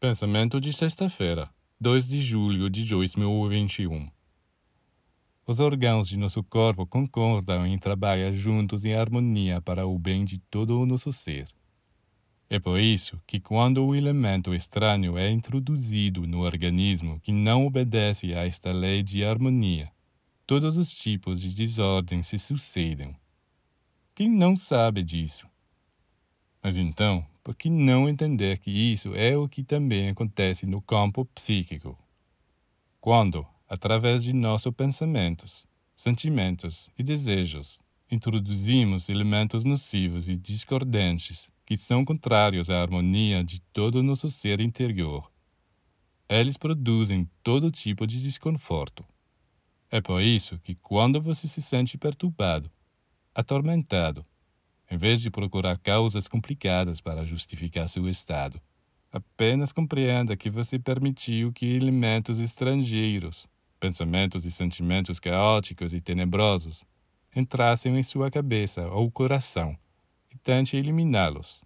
Pensamento de sexta-feira, 2 de julho de 2021. Os órgãos de nosso corpo concordam em trabalhar juntos em harmonia para o bem de todo o nosso ser. É por isso que, quando o elemento estranho é introduzido no organismo que não obedece a esta lei de harmonia, todos os tipos de desordem se sucedem. Quem não sabe disso? Mas então, por que não entender que isso é o que também acontece no campo psíquico? Quando, através de nossos pensamentos, sentimentos e desejos, introduzimos elementos nocivos e discordantes que são contrários à harmonia de todo o nosso ser interior, eles produzem todo tipo de desconforto. É por isso que, quando você se sente perturbado, atormentado, em vez de procurar causas complicadas para justificar seu estado. Apenas compreenda que você permitiu que elementos estrangeiros, pensamentos e sentimentos caóticos e tenebrosos, entrassem em sua cabeça ou coração e tente eliminá-los.